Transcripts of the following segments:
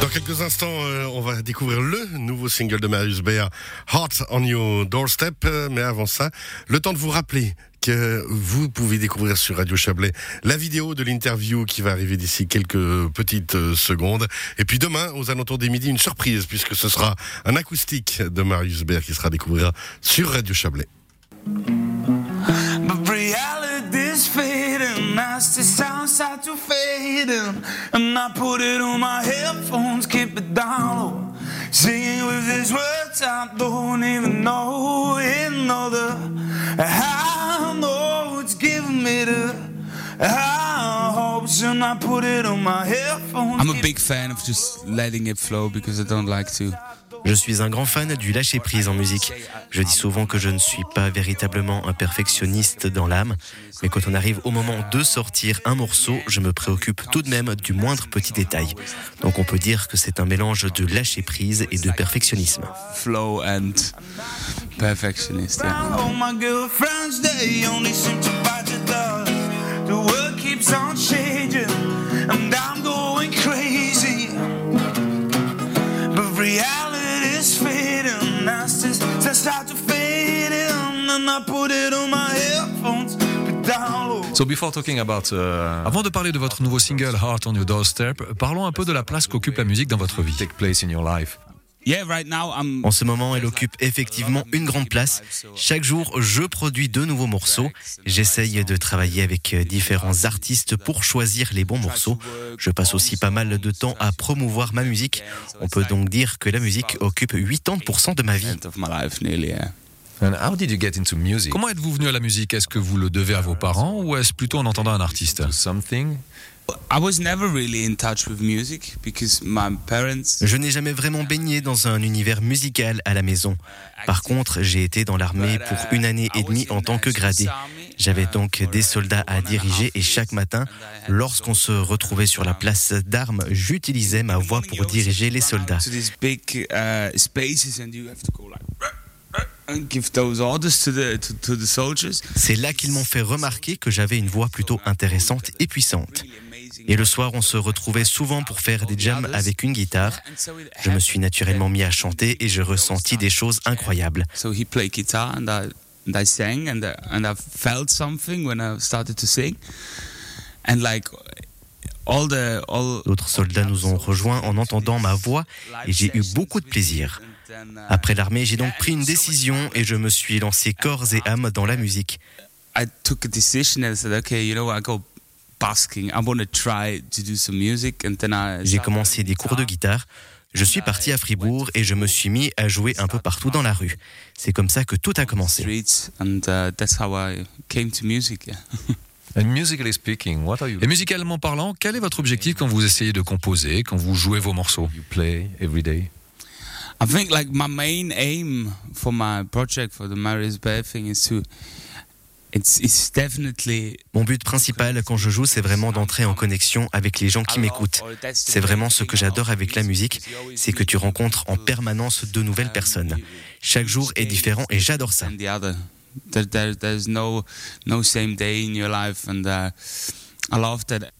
Dans quelques instants, euh, on va découvrir le nouveau single de Marius Béa, Heart on Your Doorstep. Euh, Mais avant ça, le temps de vous rappeler que vous pouvez découvrir sur Radio Chablais la vidéo de l'interview qui va arriver d'ici quelques petites euh, secondes. Et puis demain, aux alentours des midi, une surprise puisque ce sera un acoustique de Marius Béa qui sera à découvrir sur Radio Chablais. Start to fade in. And I put it on my headphones, keep it down low. Singing with these words I don't even know another. I know it's giving me the hopes, and I put it on my headphones. I'm a big fan of just letting it flow because I don't like to. Je suis un grand fan du lâcher-prise en musique. Je dis souvent que je ne suis pas véritablement un perfectionniste dans l'âme, mais quand on arrive au moment de sortir un morceau, je me préoccupe tout de même du moindre petit détail. Donc on peut dire que c'est un mélange de lâcher-prise et de perfectionnisme. Flow and perfectionist. Yeah. Reality's fading, as this I start to fade in, and I put it on my headphones, but down low. So before talking about, uh, Avant de parler de votre nouveau single Heart on Your Doorstep, parlons un peu de la place qu'occupe la musique dans votre vie. Take place in your life. En ce moment, elle occupe effectivement une grande place. Chaque jour, je produis de nouveaux morceaux. J'essaye de travailler avec différents artistes pour choisir les bons morceaux. Je passe aussi pas mal de temps à promouvoir ma musique. On peut donc dire que la musique occupe 80% de ma vie. End of my life, nearly. Yeah. And how did you get into music? Comment êtes-vous venu à la musique? Est-ce que vous le devez à vos parents ou est-ce plutôt en entendant un artiste? Something? I was never really in touch with music because my parents. Je n'ai jamais vraiment baigné dans un univers musical à la maison. Par contre, j'ai été dans l'armée pour une année et demie en tant que gradé. J'avais donc des soldats à diriger et chaque matin, lorsqu'on se retrouvait sur la place d'armes, j'utilisais ma voix pour diriger les soldats. C'est là qu'ils m'ont fait remarquer que j'avais une voix plutôt intéressante et puissante. Et le soir, on se retrouvait souvent pour faire des jams avec une guitare. Je me suis naturellement mis à chanter et j'ai ressenti des choses incroyables. So he played guitar and I and I sang and I, and I felt something when I started to sing. And like all the all D'autres soldats nous ont rejoints en entendant ma voix et j'ai eu beaucoup de plaisir. Après l'armée, j'ai donc pris une décision et je me suis lancé corps et âme dans la musique. I took a decision and said, okay, you know, what, I go basking. I want to try to do some music, and then I. J'ai commencé des cours de guitare. Je suis parti à Fribourg et je me suis mis à jouer un peu partout dans la rue. C'est comme ça que tout a commencé. Streets, and uh, that's how I came to music. Yeah. And musically speaking, what are you? Et musicalement parlant, quel est votre objectif quand vous essayez de composer, quand vous jouez vos morceaux You play every day. I think like my main aim for my project for the Marius Bay thing is to. It's it's definitely. Mon but principal quand je joue, c'est vraiment d'entrer en connexion avec les gens qui m'écoutent. C'est vraiment ce que j'adore avec la musique, c'est que tu rencontres en permanence de nouvelles personnes. Chaque jour est différent et j'adore ça. no same day in your life, and uh, I love that.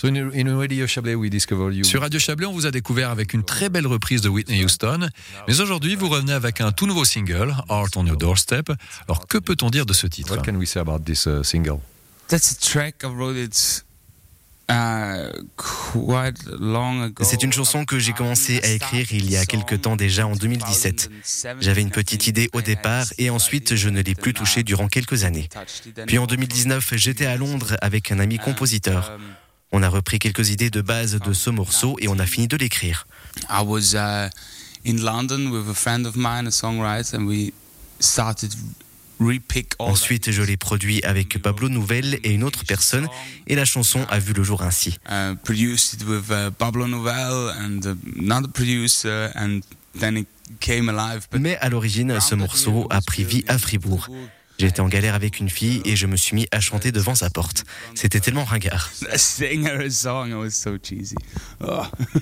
So in, in Radio Chablais, we discover you. Sur Radio Chablais, on vous a découvert avec une très belle reprise de Whitney Houston. Mais aujourd'hui, vous revenez avec un tout nouveau single, Heart on Your Doorstep. Alors, que peut-on dire de ce titre? What can we say about this uh, single? That's a track I wrote it quite long ago. C'est une chanson que j'ai commencé à écrire il y a quelque temps déjà en 2017. J'avais une petite idée au départ et ensuite je ne l'ai plus touchée durant quelques années. Puis en 2019, j'étais à Londres avec un ami compositeur. On a repris quelques idées de base de ce morceau et on a fini de l'écrire. I was uh, in London with a friend of mine, a songwriter, and we started repick all Ensuite, je l'ai produit avec Pablo Nouvelle et une autre personne et la chanson a vu le jour ainsi. uh, uh, uh, Mais à l'origine, ce morceau a pris vie à Fribourg. J'étais en galère avec une fille et je me suis mis à chanter devant sa porte. C'était tellement ringard.